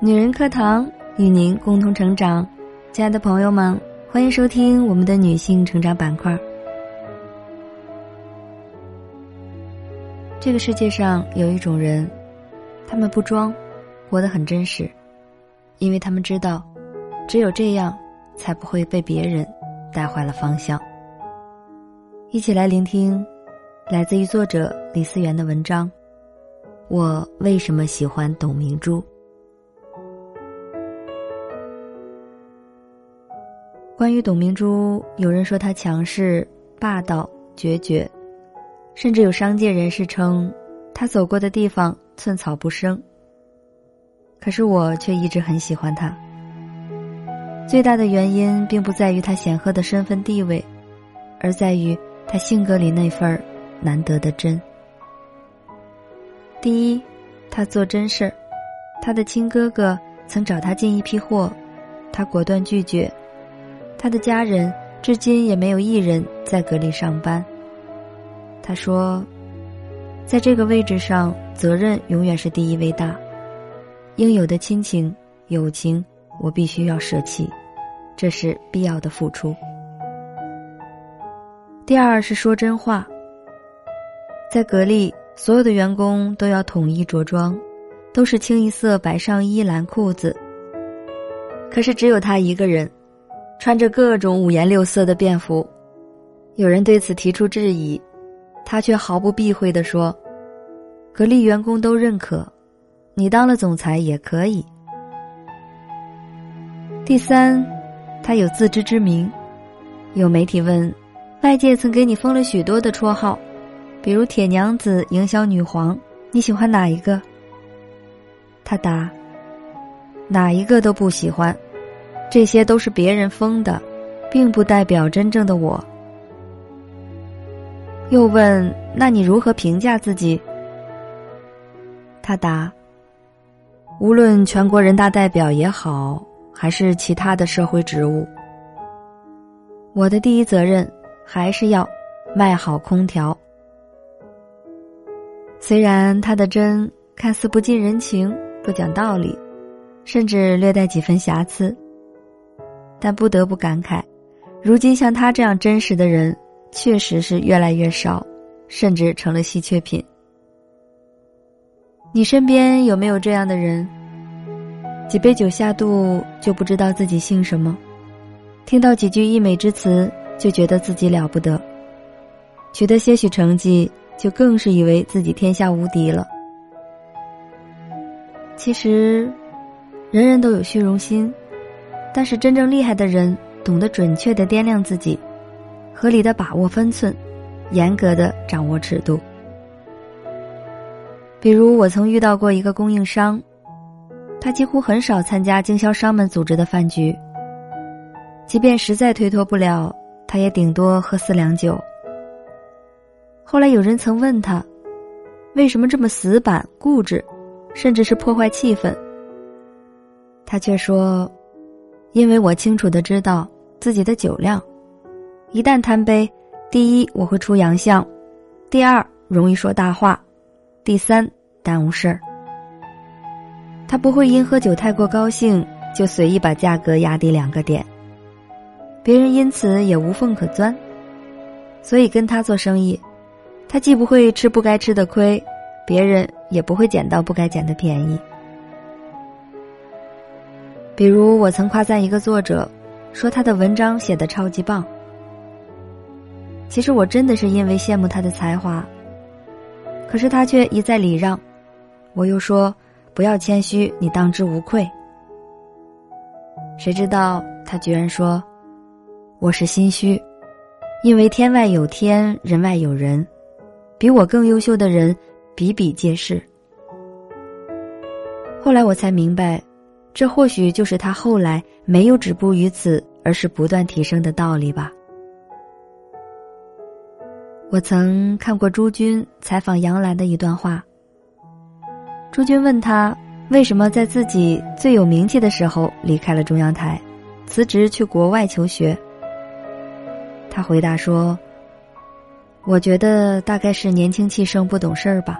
女人课堂与您共同成长，亲爱的朋友们，欢迎收听我们的女性成长板块。这个世界上有一种人，他们不装，活得很真实，因为他们知道，只有这样，才不会被别人带坏了方向。一起来聆听，来自于作者李思源的文章。我为什么喜欢董明珠？关于董明珠，有人说她强势、霸道、决绝，甚至有商界人士称她走过的地方寸草不生。可是我却一直很喜欢她。最大的原因并不在于她显赫的身份地位，而在于她性格里那份难得的真。第一，她做真事儿。她的亲哥哥曾找她进一批货，她果断拒绝。他的家人至今也没有一人在格力上班。他说：“在这个位置上，责任永远是第一位大，应有的亲情、友情，我必须要舍弃，这是必要的付出。”第二是说真话。在格力，所有的员工都要统一着装，都是清一色白上衣蓝裤子。可是只有他一个人。穿着各种五颜六色的便服，有人对此提出质疑，他却毫不避讳地说：“格力员工都认可，你当了总裁也可以。”第三，他有自知之明。有媒体问，外界曾给你封了许多的绰号，比如“铁娘子”“营销女皇”，你喜欢哪一个？他答：“哪一个都不喜欢。”这些都是别人封的，并不代表真正的我。又问：“那你如何评价自己？”他答：“无论全国人大代表也好，还是其他的社会职务，我的第一责任还是要卖好空调。虽然他的真看似不近人情、不讲道理，甚至略带几分瑕疵。”但不得不感慨，如今像他这样真实的人，确实是越来越少，甚至成了稀缺品。你身边有没有这样的人？几杯酒下肚就不知道自己姓什么，听到几句溢美之词就觉得自己了不得，取得些许成绩就更是以为自己天下无敌了。其实，人人都有虚荣心。但是真正厉害的人，懂得准确的掂量自己，合理的把握分寸，严格的掌握尺度。比如我曾遇到过一个供应商，他几乎很少参加经销商们组织的饭局。即便实在推脱不了，他也顶多喝四两酒。后来有人曾问他，为什么这么死板固执，甚至是破坏气氛？他却说。因为我清楚的知道自己的酒量，一旦贪杯，第一我会出洋相，第二容易说大话，第三耽误事儿。他不会因喝酒太过高兴就随意把价格压低两个点，别人因此也无缝可钻。所以跟他做生意，他既不会吃不该吃的亏，别人也不会捡到不该捡的便宜。比如，我曾夸赞一个作者，说他的文章写的超级棒。其实我真的是因为羡慕他的才华，可是他却一再礼让。我又说不要谦虚，你当之无愧。谁知道他居然说我是心虚，因为天外有天，人外有人，比我更优秀的人比比皆是。后来我才明白。这或许就是他后来没有止步于此，而是不断提升的道理吧。我曾看过朱军采访杨澜的一段话。朱军问他为什么在自己最有名气的时候离开了中央台，辞职去国外求学。他回答说：“我觉得大概是年轻气盛，不懂事儿吧。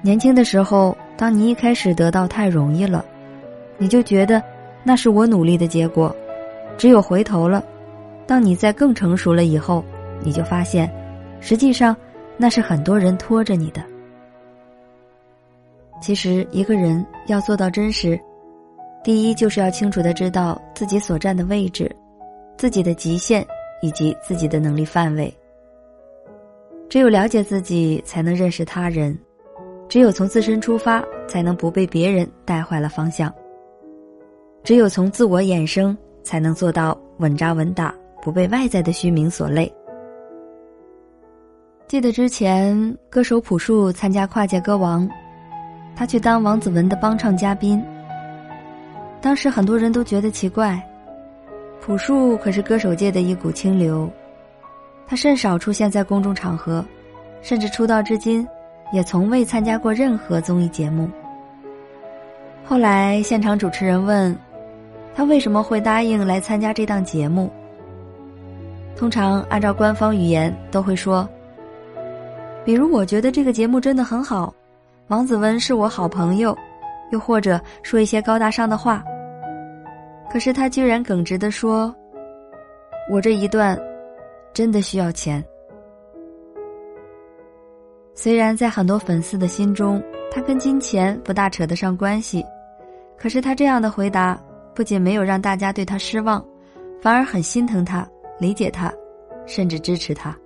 年轻的时候，当你一开始得到太容易了。”你就觉得那是我努力的结果。只有回头了，当你在更成熟了以后，你就发现，实际上那是很多人拖着你的。其实，一个人要做到真实，第一就是要清楚的知道自己所站的位置，自己的极限以及自己的能力范围。只有了解自己，才能认识他人；只有从自身出发，才能不被别人带坏了方向；只有从自我衍生，才能做到稳扎稳打，不被外在的虚名所累。记得之前歌手朴树参加跨界歌王。他去当王子文的帮唱嘉宾。当时很多人都觉得奇怪，朴树可是歌手界的一股清流，他甚少出现在公众场合，甚至出道至今，也从未参加过任何综艺节目。后来现场主持人问，他为什么会答应来参加这档节目？通常按照官方语言都会说，比如我觉得这个节目真的很好。王子文是我好朋友，又或者说一些高大上的话。可是他居然耿直的说：“我这一段，真的需要钱。”虽然在很多粉丝的心中，他跟金钱不大扯得上关系，可是他这样的回答，不仅没有让大家对他失望，反而很心疼他、理解他，甚至支持他。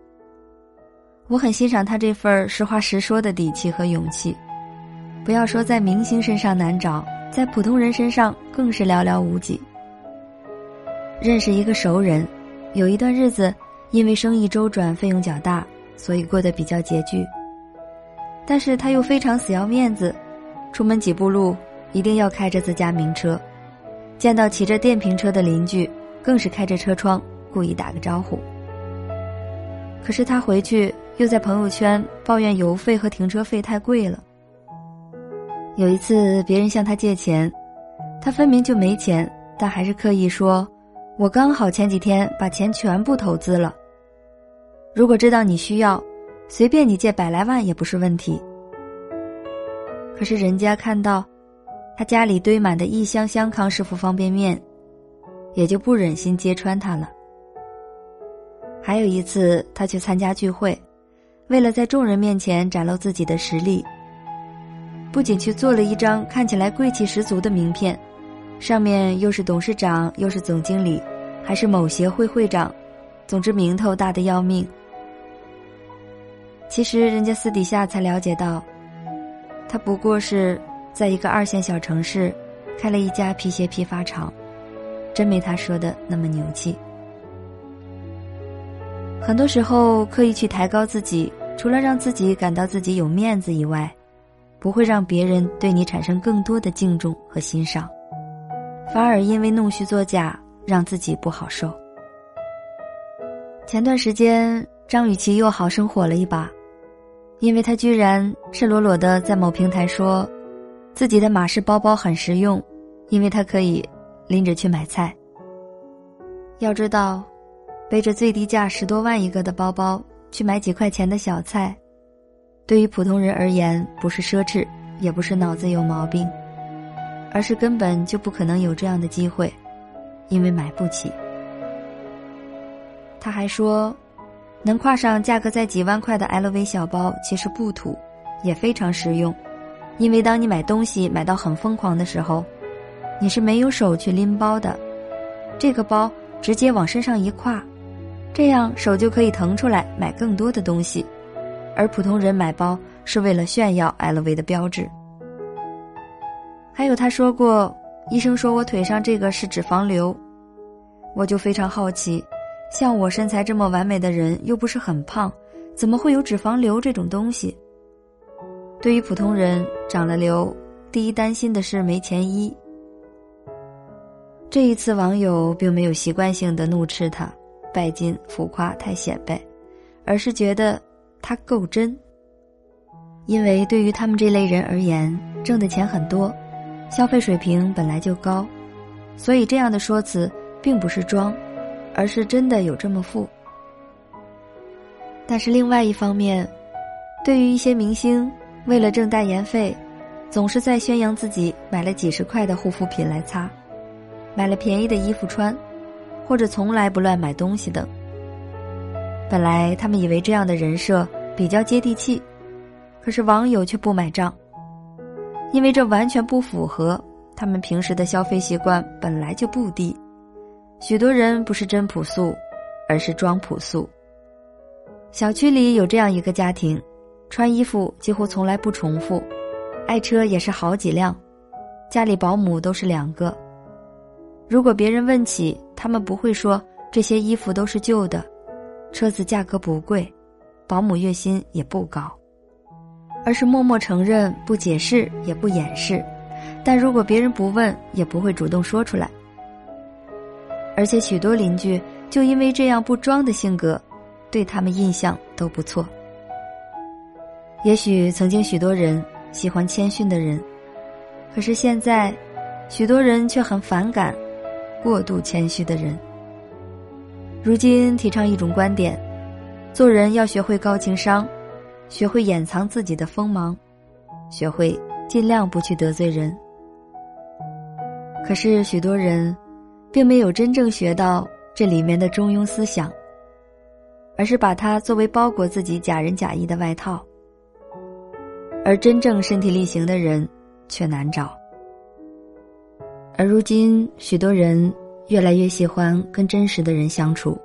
我很欣赏他这份实话实说的底气和勇气。不要说在明星身上难找，在普通人身上更是寥寥无几。认识一个熟人，有一段日子，因为生意周转费用较大，所以过得比较拮据。但是他又非常死要面子，出门几步路一定要开着自家名车，见到骑着电瓶车的邻居，更是开着车窗故意打个招呼。可是他回去又在朋友圈抱怨油费和停车费太贵了。有一次，别人向他借钱，他分明就没钱，但还是刻意说：“我刚好前几天把钱全部投资了。如果知道你需要，随便你借百来万也不是问题。”可是人家看到他家里堆满的一箱箱康师傅方便面，也就不忍心揭穿他了。还有一次，他去参加聚会，为了在众人面前展露自己的实力。不仅去做了一张看起来贵气十足的名片，上面又是董事长，又是总经理，还是某协会会长，总之名头大的要命。其实人家私底下才了解到，他不过是在一个二线小城市，开了一家皮鞋批发厂，真没他说的那么牛气。很多时候刻意去抬高自己，除了让自己感到自己有面子以外。不会让别人对你产生更多的敬重和欣赏，反而因为弄虚作假让自己不好受。前段时间，张雨绮又好生火了一把，因为她居然赤裸裸的在某平台说，自己的马氏包包很实用，因为它可以拎着去买菜。要知道，背着最低价十多万一个的包包去买几块钱的小菜。对于普通人而言，不是奢侈，也不是脑子有毛病，而是根本就不可能有这样的机会，因为买不起。他还说，能挎上价格在几万块的 LV 小包，其实不土，也非常实用，因为当你买东西买到很疯狂的时候，你是没有手去拎包的，这个包直接往身上一挎，这样手就可以腾出来买更多的东西。而普通人买包是为了炫耀 LV 的标志。还有他说过，医生说我腿上这个是脂肪瘤，我就非常好奇，像我身材这么完美的人又不是很胖，怎么会有脂肪瘤这种东西？对于普通人长了瘤，第一担心的是没钱医。这一次网友并没有习惯性的怒斥他，拜金浮夸太显摆，而是觉得。他够真，因为对于他们这类人而言，挣的钱很多，消费水平本来就高，所以这样的说辞并不是装，而是真的有这么富。但是另外一方面，对于一些明星为了挣代言费，总是在宣扬自己买了几十块的护肤品来擦，买了便宜的衣服穿，或者从来不乱买东西等。本来他们以为这样的人设比较接地气，可是网友却不买账，因为这完全不符合他们平时的消费习惯，本来就不低。许多人不是真朴素，而是装朴素。小区里有这样一个家庭，穿衣服几乎从来不重复，爱车也是好几辆，家里保姆都是两个。如果别人问起，他们不会说这些衣服都是旧的，车子价格不贵，保姆月薪也不高，而是默默承认，不解释也不掩饰。但如果别人不问，也不会主动说出来。而且许多邻居就因为这样不装的性格，对他们印象都不错。也许曾经许多人喜欢谦逊的人，可是现在，许多人却很反感过度谦虚的人。如今提倡一种观点：做人要学会高情商，学会掩藏自己的锋芒，学会尽量不去得罪人。可是许多人。并没有真正学到这里面的中庸思想，而是把它作为包裹自己假仁假义的外套。而真正身体力行的人却难找。而如今，许多人越来越喜欢跟真实的人相处，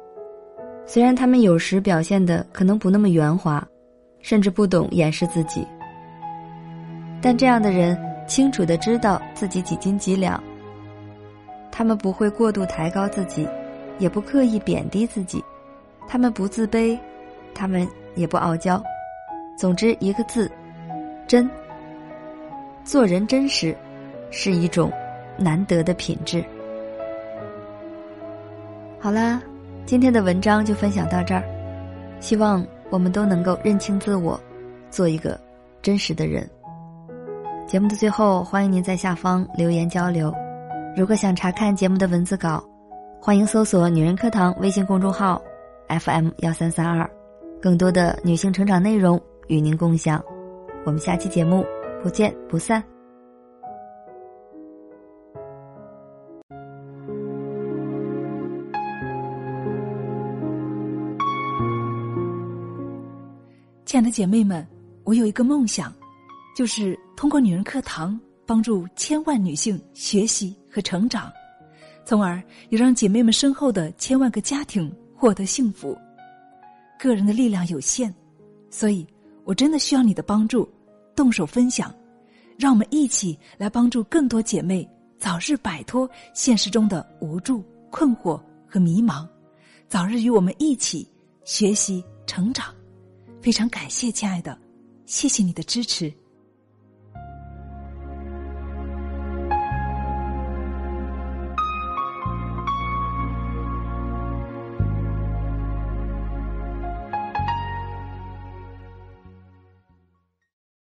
虽然他们有时表现的可能不那么圆滑，甚至不懂掩饰自己，但这样的人清楚的知道自己几斤几两。他们不会过度抬高自己，也不刻意贬低自己，他们不自卑，他们也不傲娇。总之一个字，真。做人真实，是一种难得的品质。好啦，今天的文章就分享到这儿，希望我们都能够认清自我，做一个真实的人。节目的最后，欢迎您在下方留言交流。如果想查看节目的文字稿，欢迎搜索“女人课堂”微信公众号，FM 幺三三二，更多的女性成长内容与您共享。我们下期节目不见不散。亲爱的姐妹们，我有一个梦想，就是通过女人课堂。帮助千万女性学习和成长，从而也让姐妹们身后的千万个家庭获得幸福。个人的力量有限，所以我真的需要你的帮助，动手分享，让我们一起来帮助更多姐妹早日摆脱现实中的无助、困惑和迷茫，早日与我们一起学习成长。非常感谢，亲爱的，谢谢你的支持。